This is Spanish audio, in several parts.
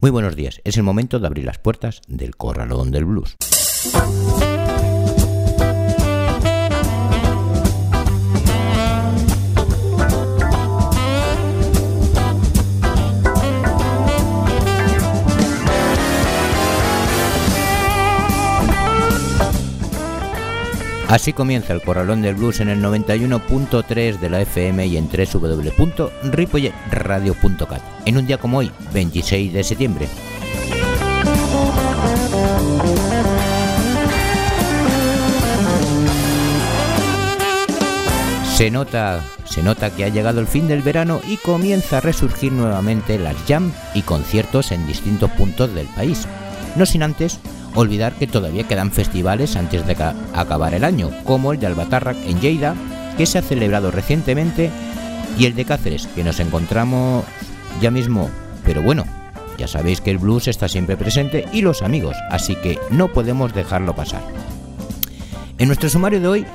Muy buenos días, es el momento de abrir las puertas del Corralón del Blues. Así comienza el Corralón del Blues en el 91.3 de la FM y en www.ripolletradio.cat en un día como hoy, 26 de septiembre. Se nota, se nota que ha llegado el fin del verano y comienza a resurgir nuevamente las jam y conciertos en distintos puntos del país. No sin antes olvidar que todavía quedan festivales antes de acabar el año, como el de Albatarrac en Lleida, que se ha celebrado recientemente, y el de Cáceres, que nos encontramos ya mismo. Pero bueno, ya sabéis que el blues está siempre presente y los amigos, así que no podemos dejarlo pasar. En nuestro sumario de hoy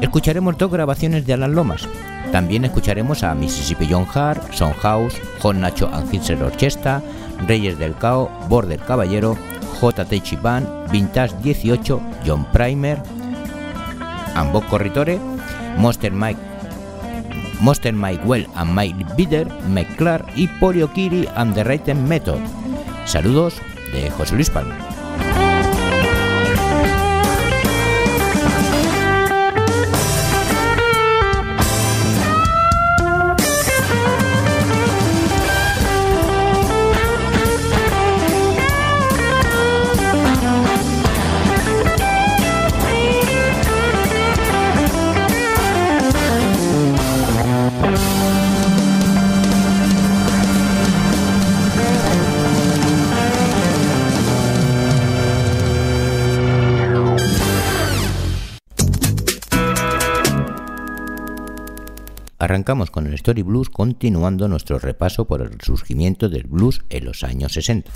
escucharemos dos grabaciones de Alan Lomas. También escucharemos a Mississippi John Hart, Son House, John Nacho and Orchestra, Reyes del Cao, Border Caballero, J.T. Chipan, Vintage 18, John Primer, Ambos Corritore, Monster Mike, Monster Mike Well and Mike Bitter, Mike Clark y Polio Kiri and the Written Method. Saludos de José Luis Palma. Arrancamos con el Story Blues continuando nuestro repaso por el surgimiento del blues en los años 60.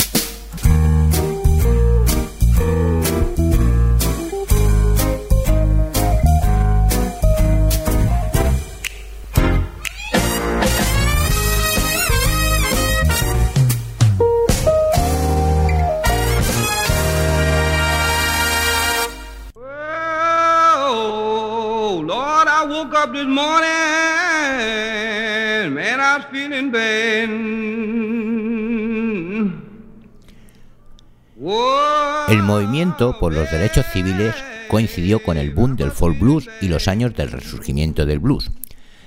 El movimiento por los derechos civiles coincidió con el boom del folk blues y los años del resurgimiento del blues.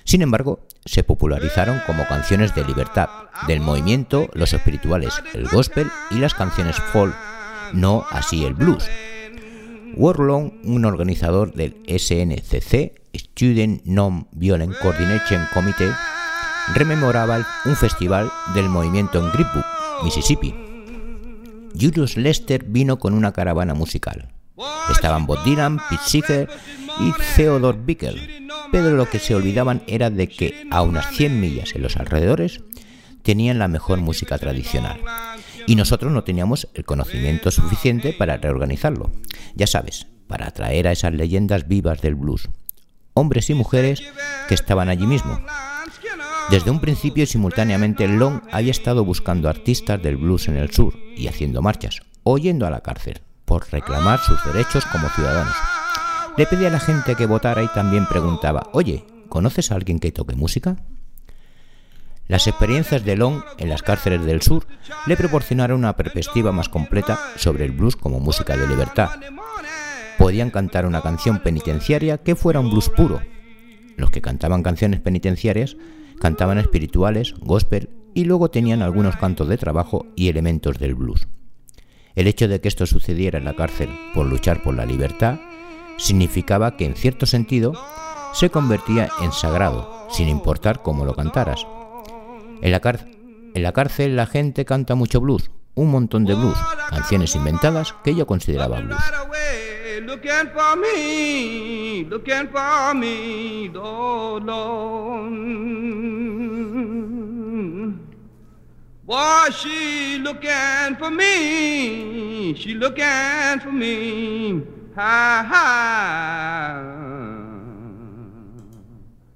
Sin embargo, se popularizaron como canciones de libertad del movimiento los espirituales, el gospel y las canciones folk, no así el blues. Warlong, un organizador del SNCC, Student Non-Violent Coordination Committee, rememoraba un festival del movimiento en Greenwood, Mississippi. Julius Lester vino con una caravana musical. Estaban Bob Dylan, Pete Seeger y Theodore Bickel, pero lo que se olvidaban era de que a unas 100 millas en los alrededores tenían la mejor música tradicional. Y nosotros no teníamos el conocimiento suficiente para reorganizarlo. Ya sabes, para atraer a esas leyendas vivas del blues. Hombres y mujeres que estaban allí mismo, desde un principio y simultáneamente Long había estado buscando artistas del blues en el sur y haciendo marchas, o yendo a la cárcel, por reclamar sus derechos como ciudadanos. Le pedía a la gente que votara y también preguntaba, oye, ¿conoces a alguien que toque música? Las experiencias de Long en las cárceles del sur le proporcionaron una perspectiva más completa sobre el blues como música de libertad. Podían cantar una canción penitenciaria que fuera un blues puro. Los que cantaban canciones penitenciarias cantaban espirituales, gospel y luego tenían algunos cantos de trabajo y elementos del blues. El hecho de que esto sucediera en la cárcel por luchar por la libertad significaba que en cierto sentido se convertía en sagrado, sin importar cómo lo cantaras. En la, cárcel la gente canta mucho blues, un montón de blues, canciones inventadas que yo consideraba blues. Looking for me, looking for me, Lord, Lord. Boy, she looking for me, she looking for me, ha ha.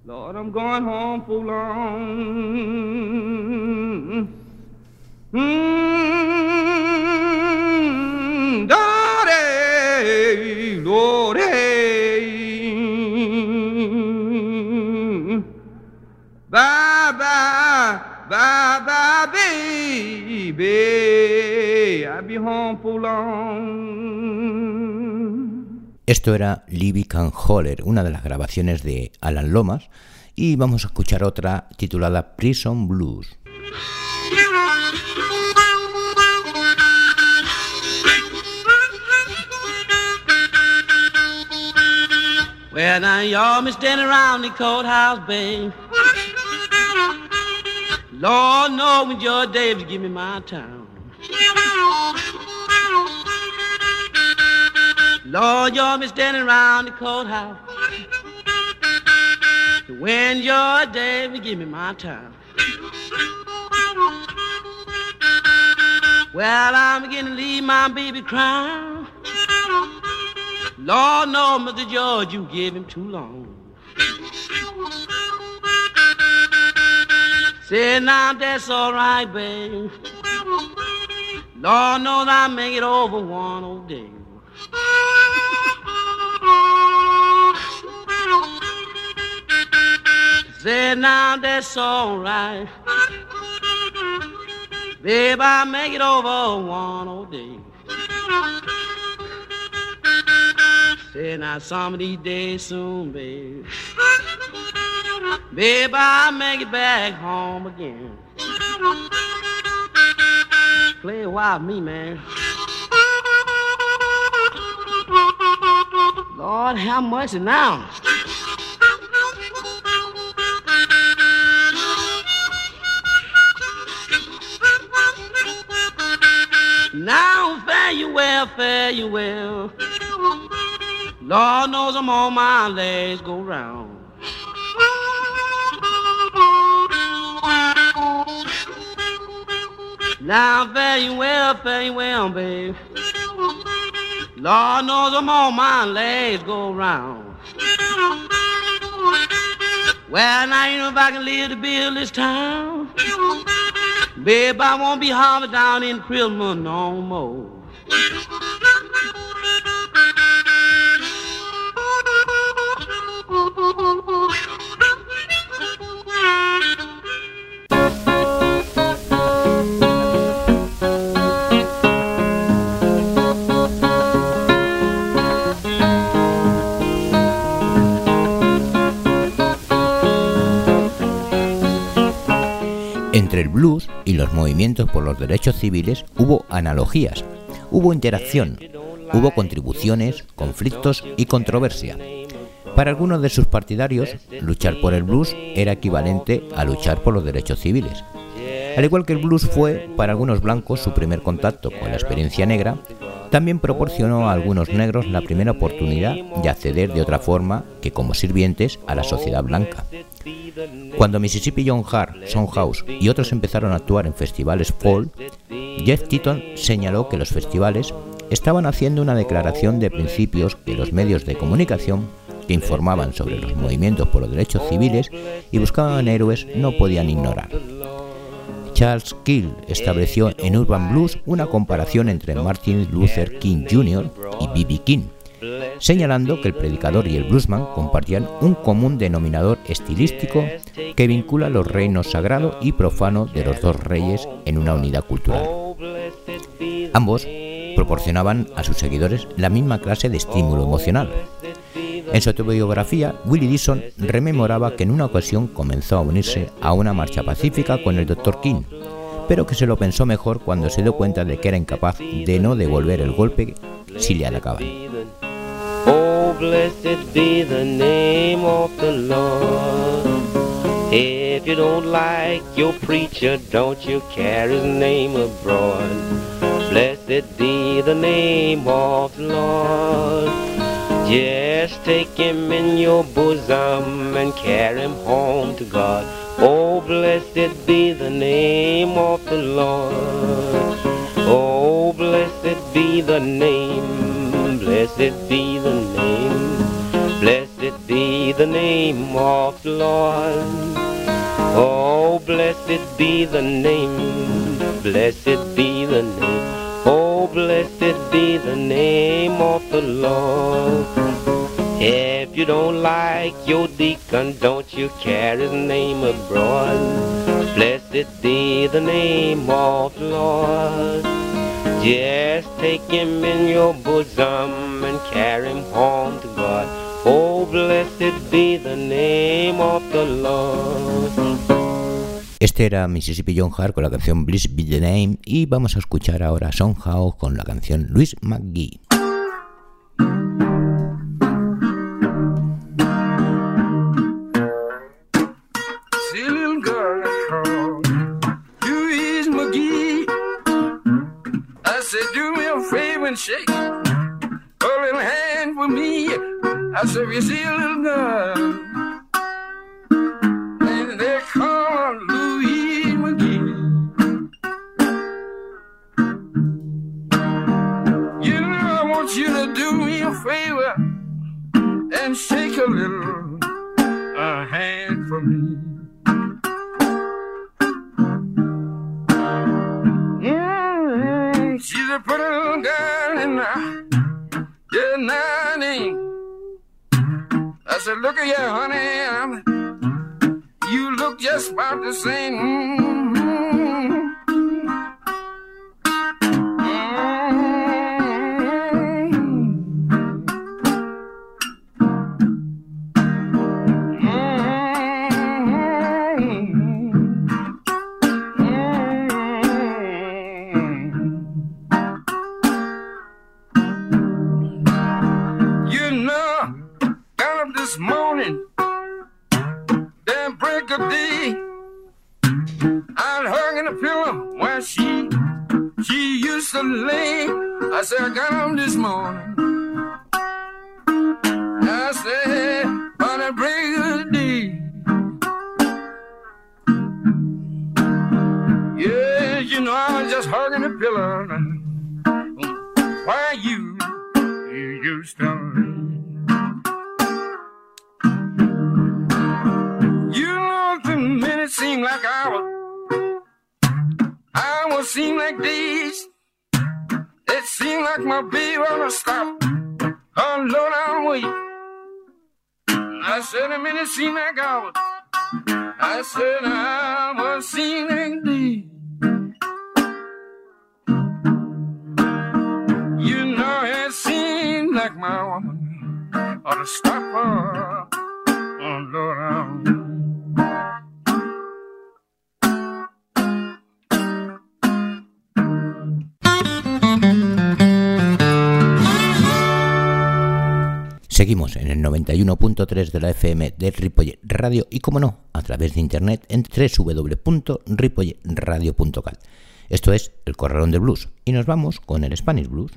Lord, I'm going home for long. Mm, Esto era Libby Can Holler, una de las grabaciones de Alan Lomas, y vamos a escuchar otra titulada Prison Blues. Well, now y'all me standing around the courthouse, babe. Lord, know when George Davis give me my time. Lord, y'all been standing around the courthouse. When your day will give me my time. Well, I'm beginning to leave my baby crying. Lord, no, Mr. George, you give him too long. Say now that's all right, babe. Lord knows I'll make it over one old day. Say now that's all right. Babe, I'll make it over one old day. Say now some of these days soon, babe. Babe, I'll make it back home again. Play a while me, man. Lord, how much now? Now fare you well, fare you well. Lord knows I'm on my legs go round. Now you well, you well, babe. Lord knows I'm on my legs go round. Well, now you know if I can live to build this town. Babe, I won't be harbored down in prison no more. Entre el blues y los movimientos por los derechos civiles hubo analogías, hubo interacción, hubo contribuciones, conflictos y controversia. Para algunos de sus partidarios, luchar por el blues era equivalente a luchar por los derechos civiles. Al igual que el blues fue, para algunos blancos, su primer contacto con la experiencia negra, también proporcionó a algunos negros la primera oportunidad de acceder de otra forma que como sirvientes a la sociedad blanca. Cuando Mississippi John Hart, House y otros empezaron a actuar en festivales folk, Jeff Titton señaló que los festivales estaban haciendo una declaración de principios que los medios de comunicación que informaban sobre los movimientos por los derechos civiles y buscaban héroes no podían ignorar. Charles Kill estableció en Urban Blues una comparación entre Martin Luther King Jr. y B.B. King, señalando que el predicador y el bluesman compartían un común denominador estilístico que vincula los reinos sagrado y profano de los dos reyes en una unidad cultural. Ambos proporcionaban a sus seguidores la misma clase de estímulo emocional. En su autobiografía, Willie Dixon rememoraba que en una ocasión comenzó a unirse a una marcha pacífica con el Dr. King, pero que se lo pensó mejor cuando se dio cuenta de que era incapaz de no devolver el golpe si le atacaban. Blessed be the name of the Lord. If you don't like your preacher, don't you carry his name abroad. Blessed be the name of the Lord. Just take him in your bosom and carry him home to God. Oh, blessed be the name of the Lord. Oh, blessed be the name, blessed be the name, blessed be the name of the Lord. Oh, blessed be the name, blessed be the name. Oh, blessed be the name of the Lord. If you don't like your deacon, don't you carry his name abroad. Blessed be the name of the Lord. Just take him in your bosom and carry him home to God. Oh, blessed be the name of the Lord. Este era Mississippi John Hart con la canción Bliss Be the Name y vamos a escuchar ahora Son Hao con la canción Luis McGee. And shake a little hand for me. I said, you see a little girl, and they call Louise McGee. You know, I want you to do me a favor and shake a little a hand for me. Mm, she's a pretty girl I did. I said, look at you, honey, you look just about the same. this morning, then break of day. I'd hug in the pillow where she she used to lay. I said, I got home this morning. I said, on the break of day. Yeah, you know, I'm just hugging the pillow. where you, you used to seem like days. It seemed like my baby wanna stop. Oh Lord, I'm weak. I said a minute seemed like hours. I said I was seeing indeed. You know it seemed like my woman ought to stop her. Seguimos en el 91.3 de la FM de Ripollet Radio y, como no, a través de internet en www.ripolletradio.cat. Esto es El Corralón de Blues y nos vamos con el Spanish Blues.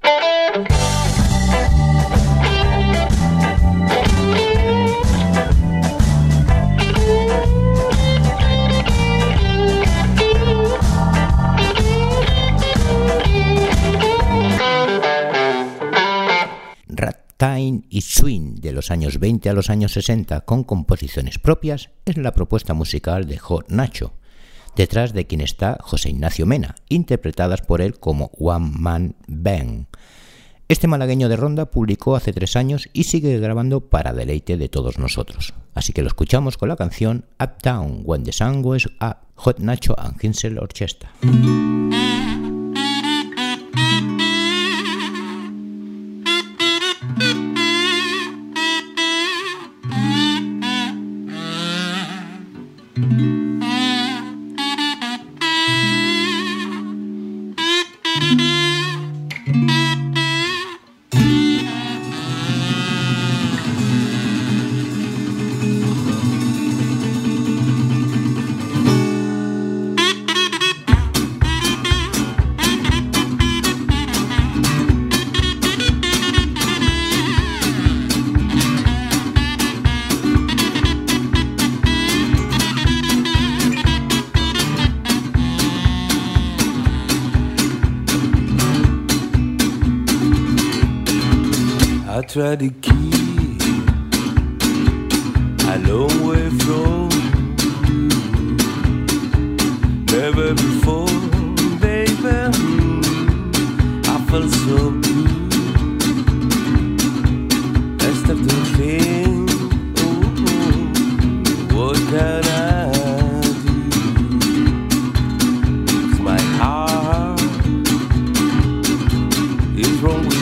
Time y Swing de los años 20 a los años 60 con composiciones propias es la propuesta musical de Hot Nacho, detrás de quien está José Ignacio Mena, interpretadas por él como One Man Band. Este malagueño de Ronda publicó hace tres años y sigue grabando para deleite de todos nosotros. Así que lo escuchamos con la canción Uptown When the Sun Goes Up, Hot Nacho and Hinsel Orchestra. Los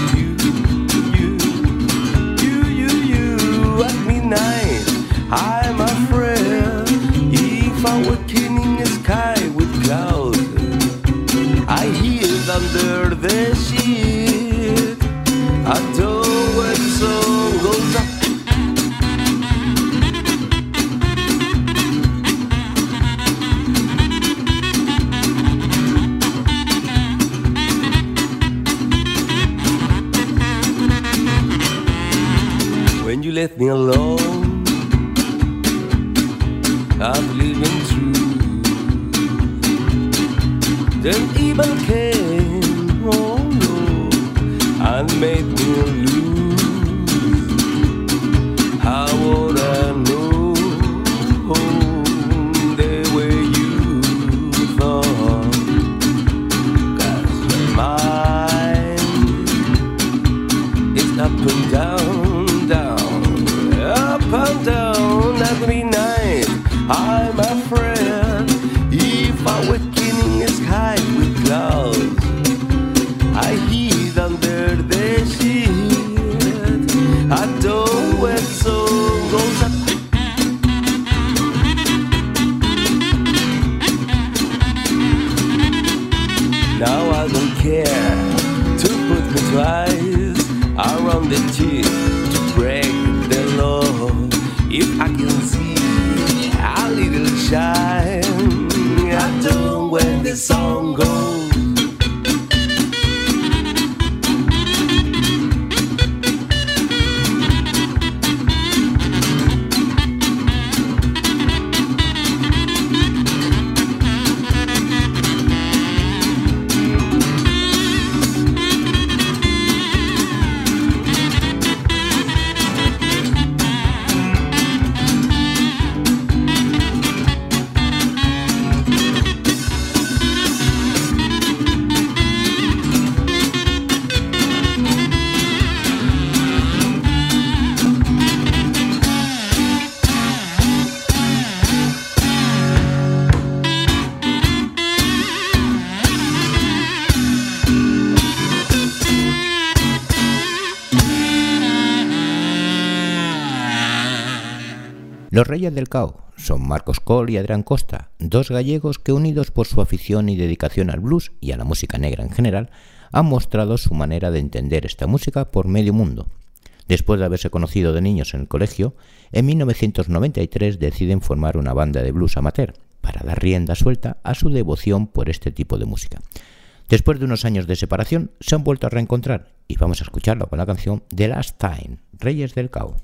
Reyes del Cao son Marcos Cole y Adrián Costa, dos gallegos que unidos por su afición y dedicación al blues y a la música negra en general, han mostrado su manera de entender esta música por medio mundo. Después de haberse conocido de niños en el colegio, en 1993 deciden formar una banda de blues amateur para dar rienda suelta a su devoción por este tipo de música. Después de unos años de separación, se han vuelto a reencontrar y vamos a escucharlo con la canción The Last Time, Reyes del Cao.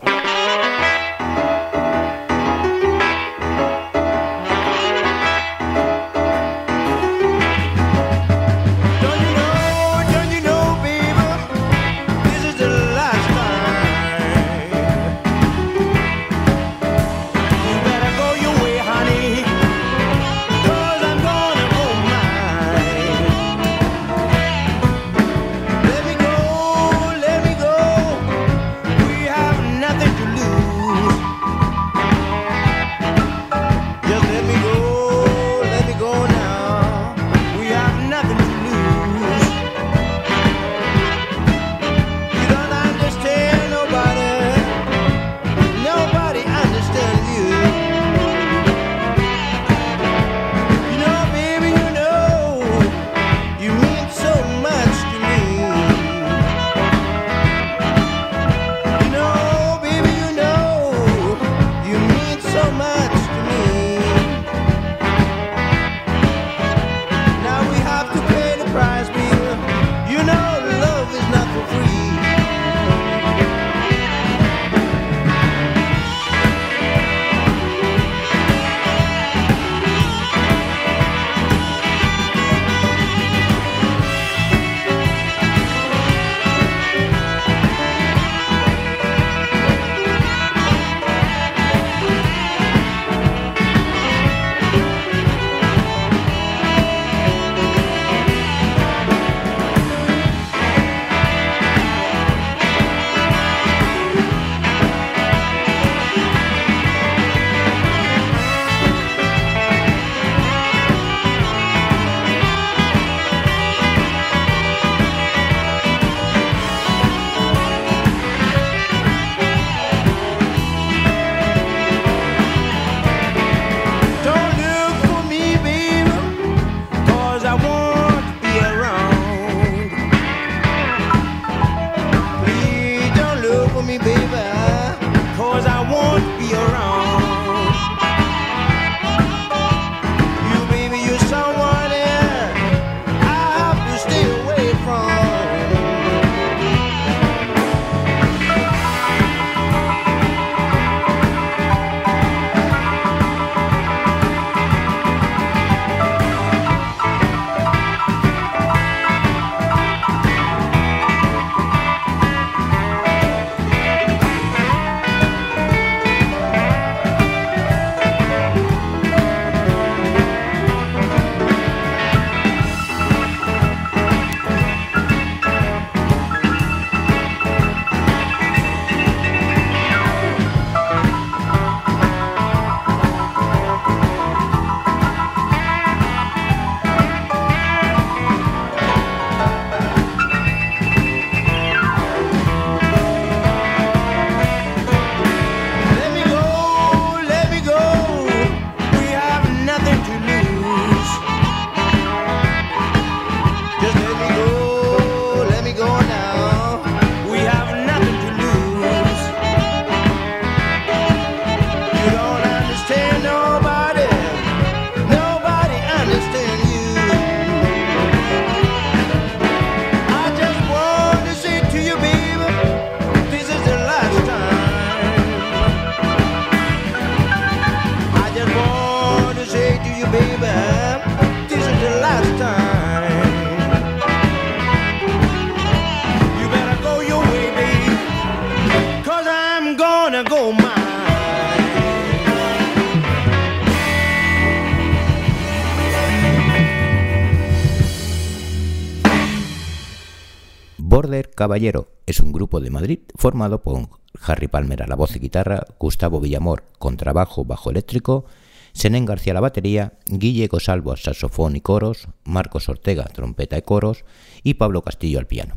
Caballero es un grupo de Madrid formado por Harry Palmer a la voz y guitarra, Gustavo Villamor contrabajo, bajo eléctrico, Senén García a la batería, Guille Cosalvo saxofón y coros, Marcos Ortega trompeta y coros y Pablo Castillo al piano.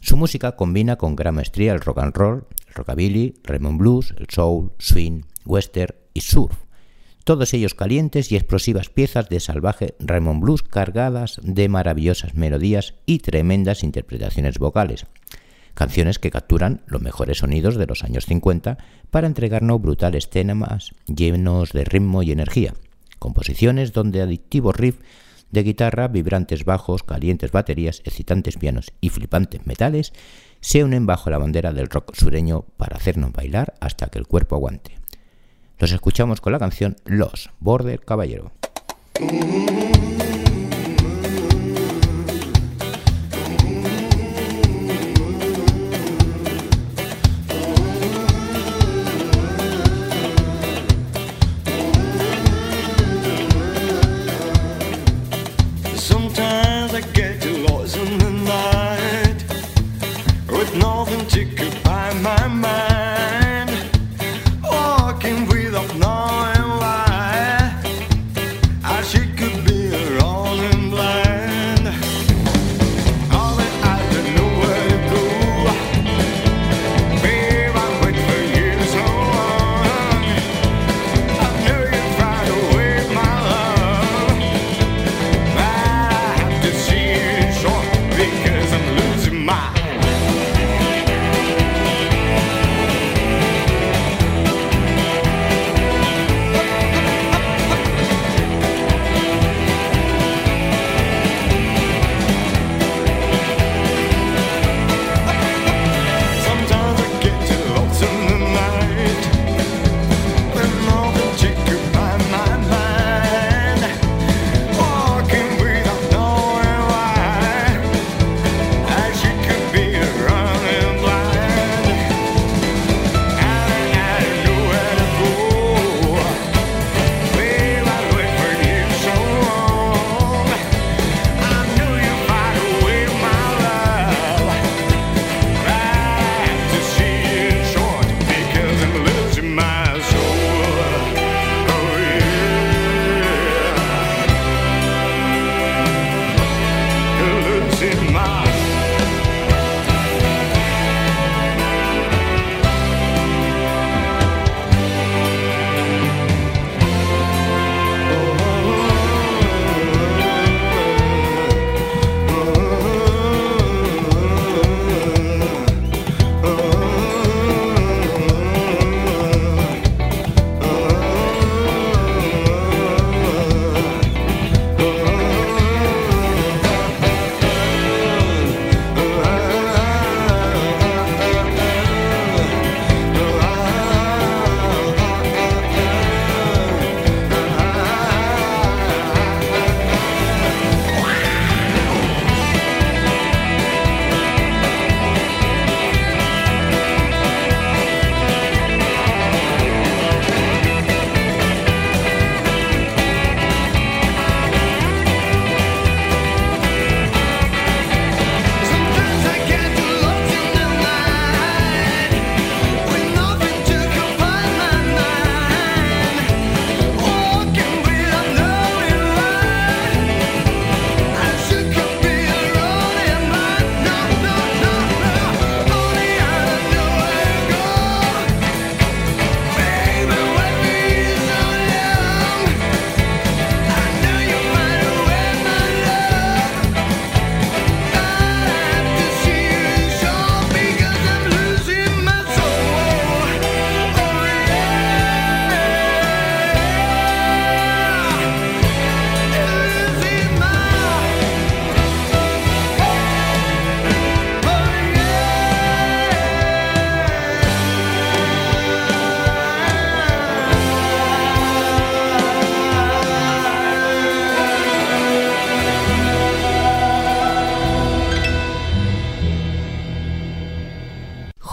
Su música combina con gran maestría el rock and roll, el rockabilly, Raymond blues, el soul, swing, western y surf. Todos ellos calientes y explosivas piezas de salvaje Raymond Blues cargadas de maravillosas melodías y tremendas interpretaciones vocales. Canciones que capturan los mejores sonidos de los años 50 para entregarnos brutales temas llenos de ritmo y energía. Composiciones donde adictivos riffs de guitarra, vibrantes bajos, calientes baterías, excitantes pianos y flipantes metales se unen bajo la bandera del rock sureño para hacernos bailar hasta que el cuerpo aguante. Los escuchamos con la canción Los, Border Caballero. Nothing my mind.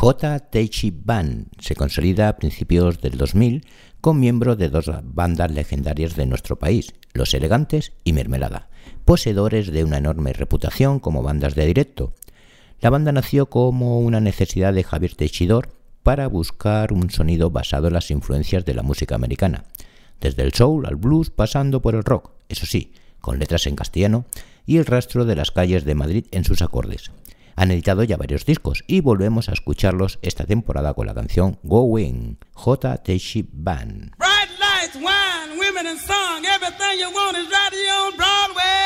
J. Teichi Band se consolida a principios del 2000 con miembros de dos bandas legendarias de nuestro país, Los Elegantes y Mermelada, poseedores de una enorme reputación como bandas de directo. La banda nació como una necesidad de Javier Teixidor para buscar un sonido basado en las influencias de la música americana, desde el soul al blues pasando por el rock, eso sí, con letras en castellano, y el rastro de las calles de Madrid en sus acordes. Han editado ya varios discos y volvemos a escucharlos esta temporada con la canción Going, J. Teishi Band. Bright lights, wine, women and song, everything you want is right here on Broadway.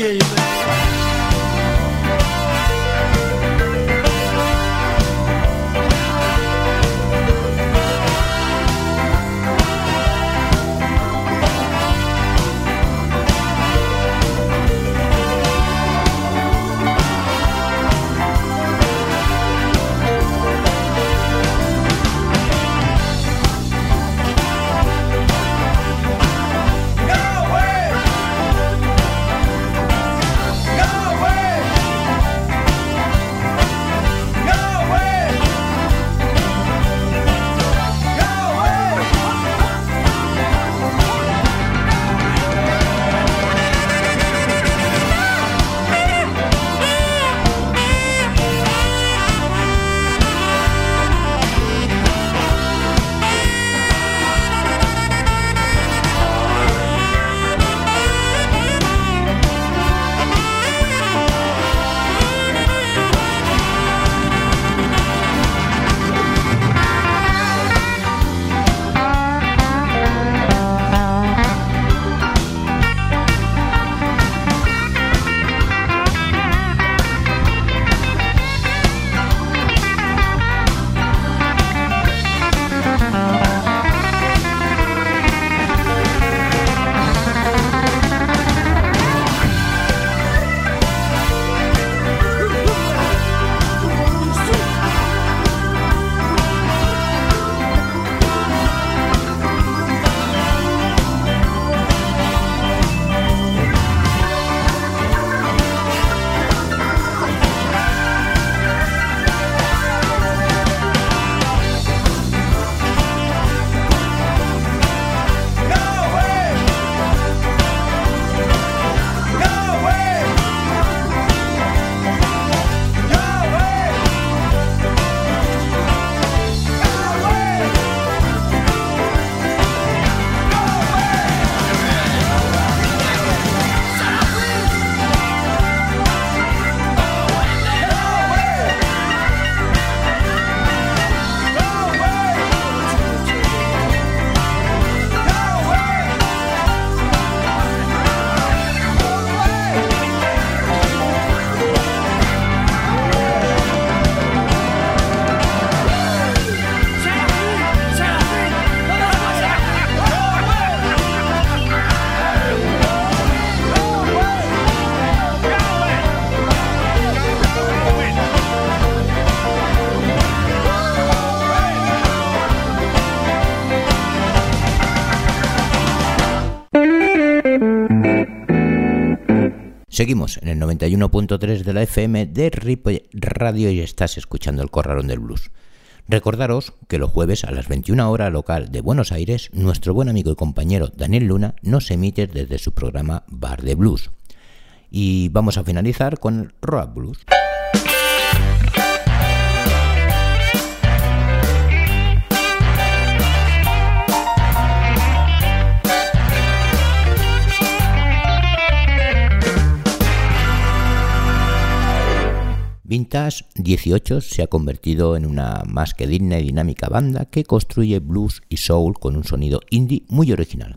Yeah. you. El 91.3 de la FM de Ripollet Radio y estás escuchando el Corralón del Blues. Recordaros que los jueves a las 21 horas local de Buenos Aires, nuestro buen amigo y compañero Daniel Luna nos emite desde su programa Bar de Blues. Y vamos a finalizar con el Rock Blues. Vintage 18 se ha convertido en una más que digna y dinámica banda que construye blues y soul con un sonido indie muy original,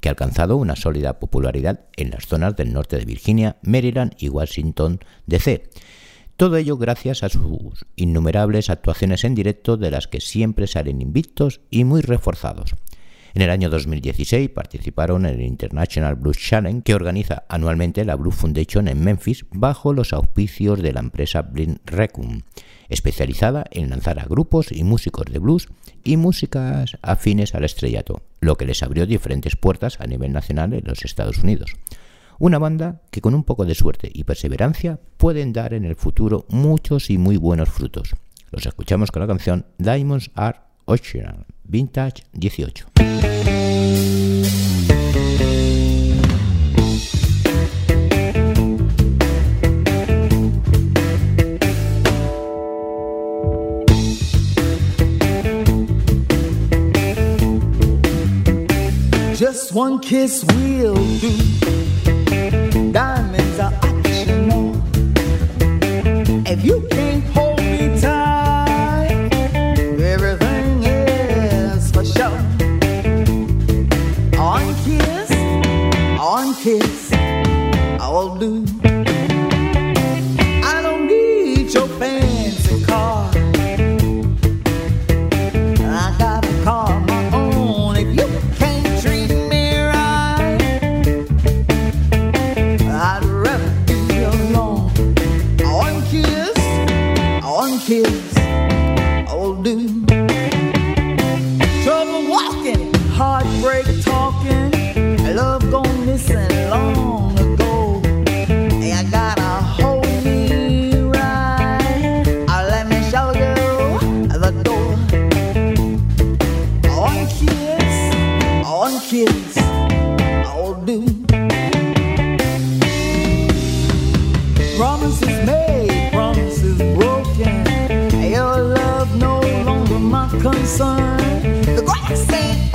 que ha alcanzado una sólida popularidad en las zonas del norte de Virginia, Maryland y Washington DC. Todo ello gracias a sus innumerables actuaciones en directo de las que siempre salen invictos y muy reforzados. En el año 2016 participaron en el International Blues Challenge que organiza anualmente la Blues Foundation en Memphis bajo los auspicios de la empresa Blind Recum, especializada en lanzar a grupos y músicos de blues y músicas afines al estrellato, lo que les abrió diferentes puertas a nivel nacional en los Estados Unidos. Una banda que con un poco de suerte y perseverancia pueden dar en el futuro muchos y muy buenos frutos. Los escuchamos con la canción Diamonds Are Ocean, Vintage 18. Just one kiss will do. Kiss, I'll do. I'll do. Promises made, promises broken. Your love no longer my concern. The grass ain't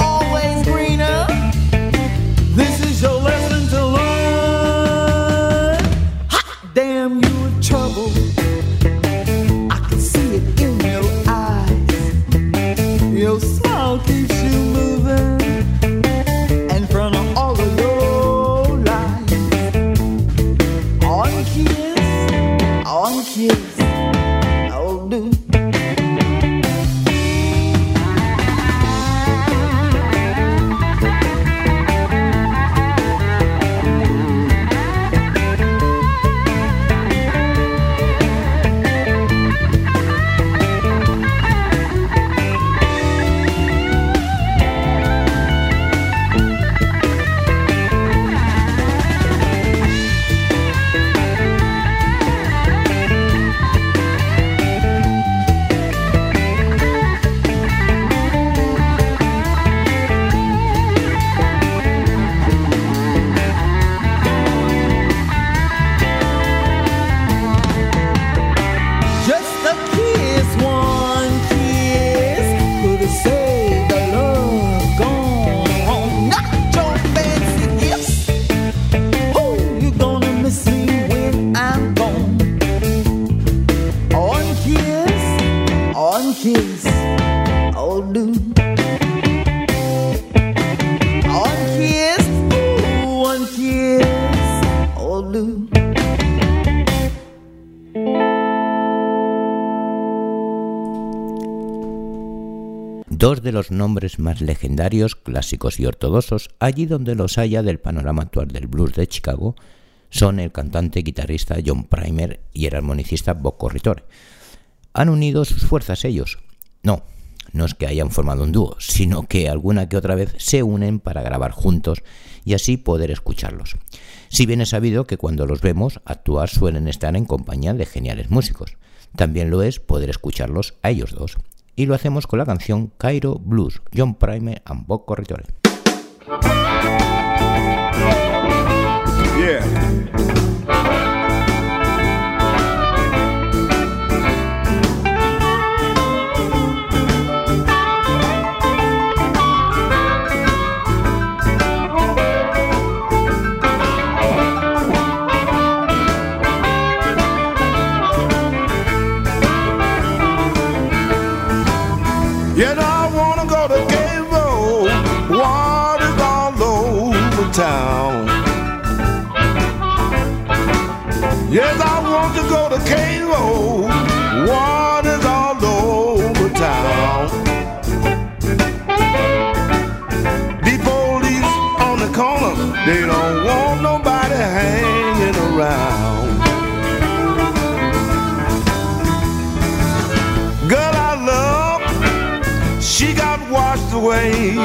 dos de los nombres más legendarios, clásicos y ortodoxos, allí donde los haya del panorama actual del blues de Chicago, son el cantante y guitarrista John Primer y el armonicista Bob Corritore. ¿Han unido sus fuerzas ellos? No, no es que hayan formado un dúo, sino que alguna que otra vez se unen para grabar juntos y así poder escucharlos. Si bien es sabido que cuando los vemos actuar suelen estar en compañía de geniales músicos, también lo es poder escucharlos a ellos dos. Y lo hacemos con la canción Cairo Blues, John Primer and Bob Corritore. They don't want nobody hanging around. Girl I love, she got washed away.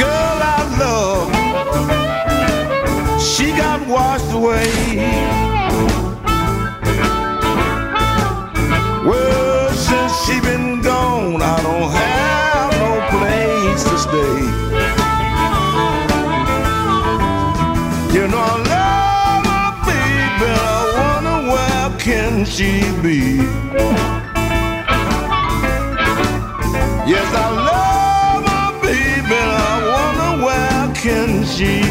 Girl I love, she got washed away. She be? Yes, I love my baby, I wonder where can she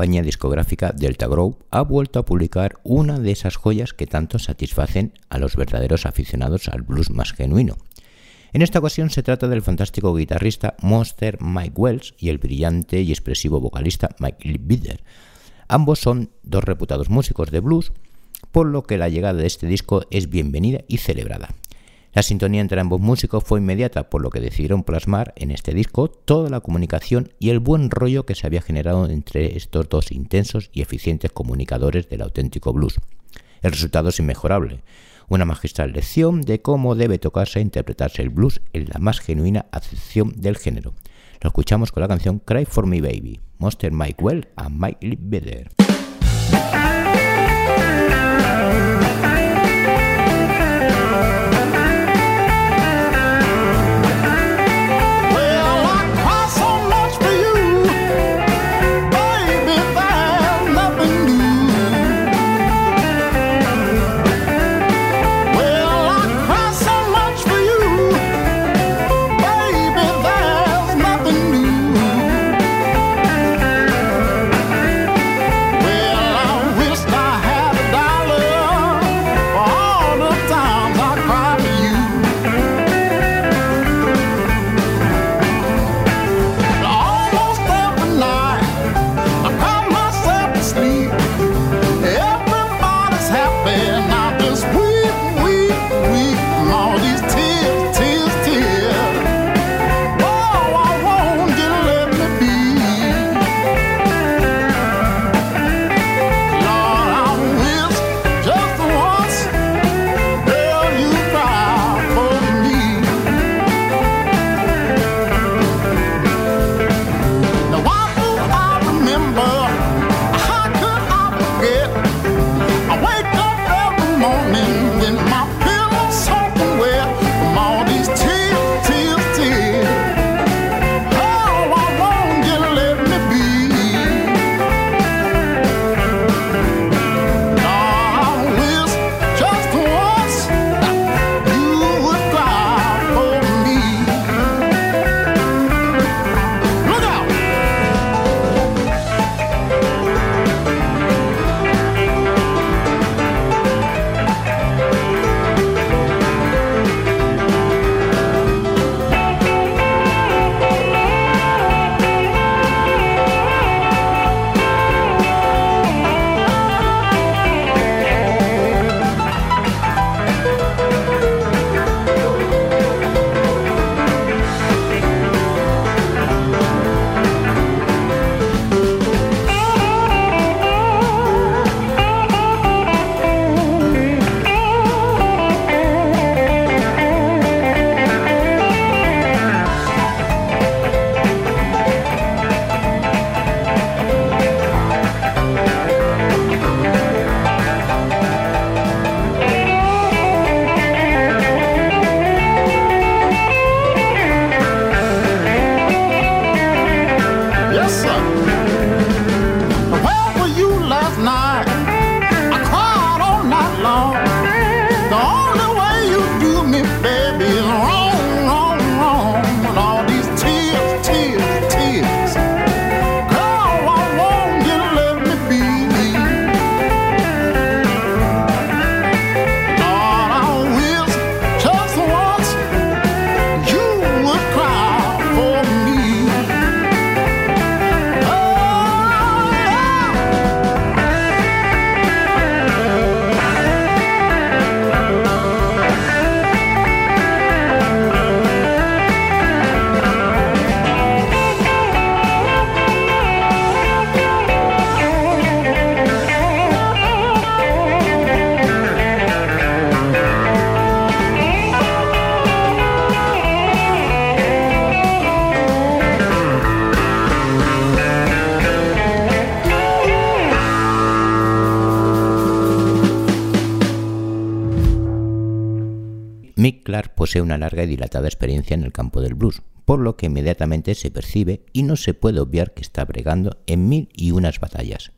compañía discográfica Delta Grove ha vuelto a publicar una de esas joyas que tanto satisfacen a los verdaderos aficionados al blues más genuino. En esta ocasión se trata del fantástico guitarrista Monster Mike Wells y el brillante y expresivo vocalista Mike Bitter. Ambos son dos reputados músicos de blues, por lo que la llegada de este disco es bienvenida y celebrada. La sintonía entre ambos músicos fue inmediata, por lo que decidieron plasmar en este disco toda la comunicación y el buen rollo que se había generado entre estos dos intensos y eficientes comunicadores del auténtico blues. El resultado es inmejorable, una magistral lección de cómo debe tocarse e interpretarse el blues en la más genuina acepción del género. Lo escuchamos con la canción Cry for Me Baby, Monster Mike Well and Mike Better. Una larga y dilatada experiencia en el campo del blues, por lo que inmediatamente se percibe y no se puede obviar que está bregando en mil y unas batallas.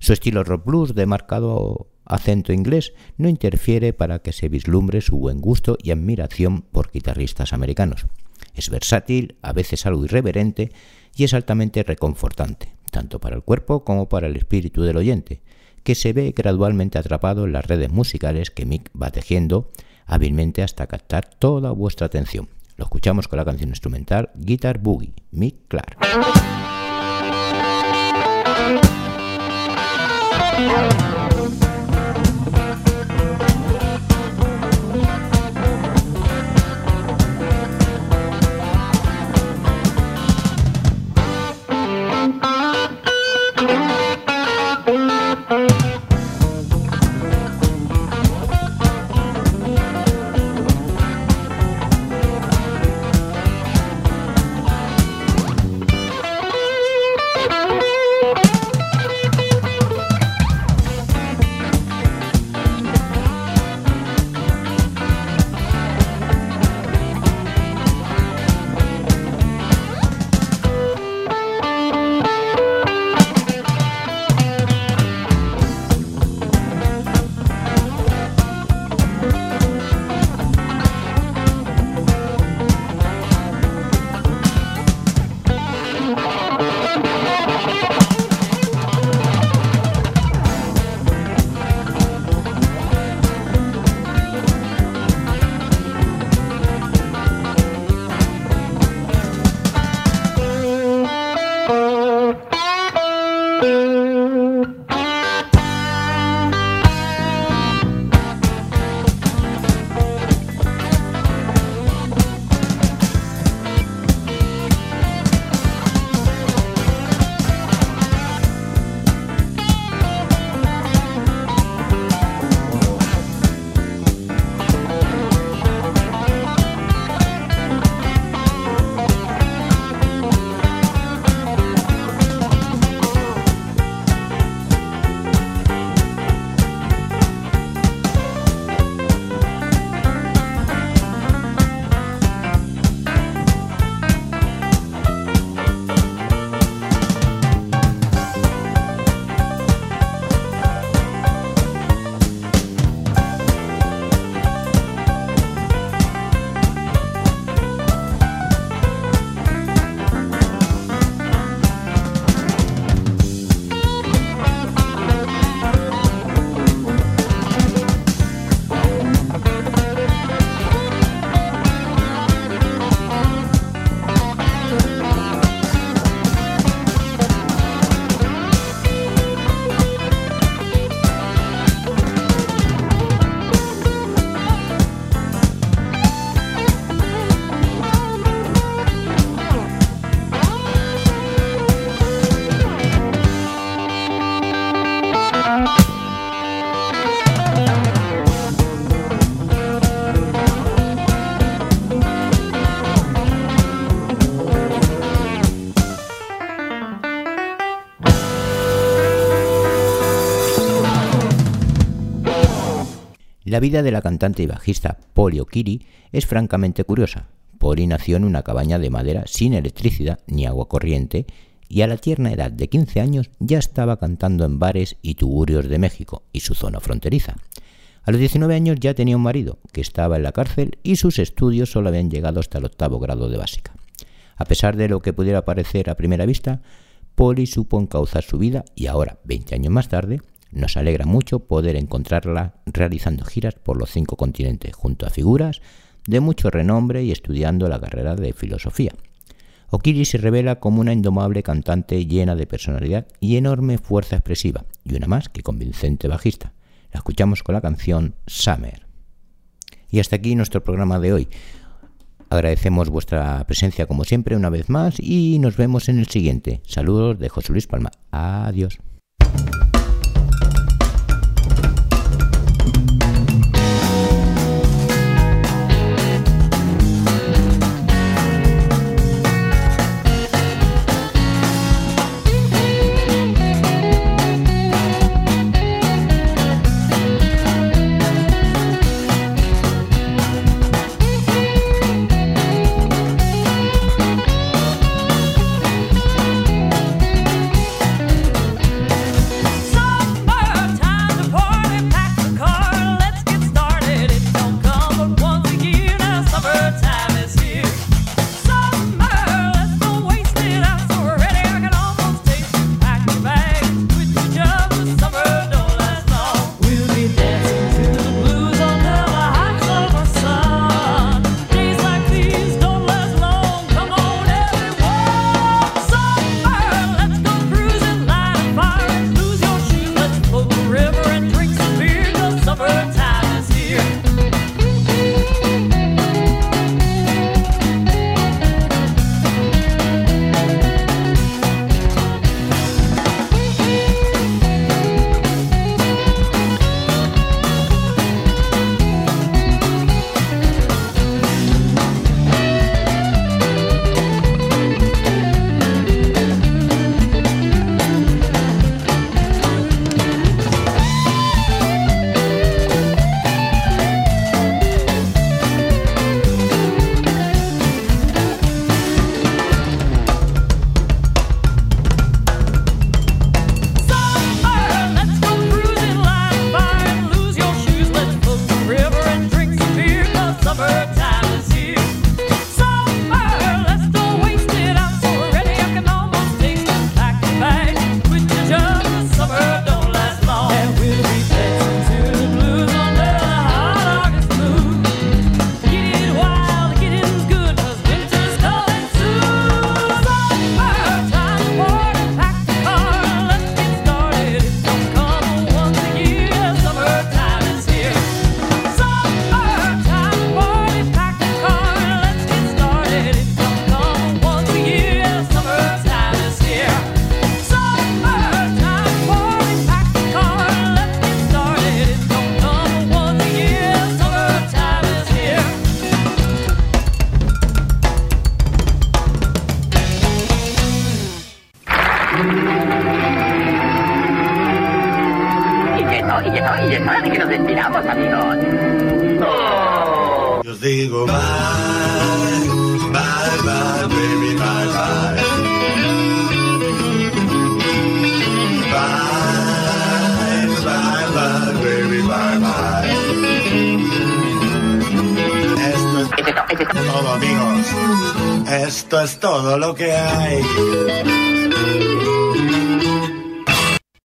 Su estilo rock blues de marcado acento inglés no interfiere para que se vislumbre su buen gusto y admiración por guitarristas americanos. Es versátil, a veces algo irreverente y es altamente reconfortante, tanto para el cuerpo como para el espíritu del oyente, que se ve gradualmente atrapado en las redes musicales que Mick va tejiendo hábilmente hasta captar toda vuestra atención. Lo escuchamos con la canción instrumental Guitar Boogie, Mick Clark. La vida de la cantante y bajista Polly O'Keefe es francamente curiosa. Polly nació en una cabaña de madera sin electricidad ni agua corriente y a la tierna edad de 15 años ya estaba cantando en bares y tugurios de México y su zona fronteriza. A los 19 años ya tenía un marido que estaba en la cárcel y sus estudios solo habían llegado hasta el octavo grado de básica. A pesar de lo que pudiera parecer a primera vista, Polly supo encauzar su vida y ahora, 20 años más tarde, nos alegra mucho poder encontrarla realizando giras por los cinco continentes junto a figuras de mucho renombre y estudiando la carrera de filosofía. Okiri se revela como una indomable cantante llena de personalidad y enorme fuerza expresiva, y una más que convincente bajista. La escuchamos con la canción Summer. Y hasta aquí nuestro programa de hoy. Agradecemos vuestra presencia como siempre una vez más y nos vemos en el siguiente. Saludos de José Luis Palma. Adiós.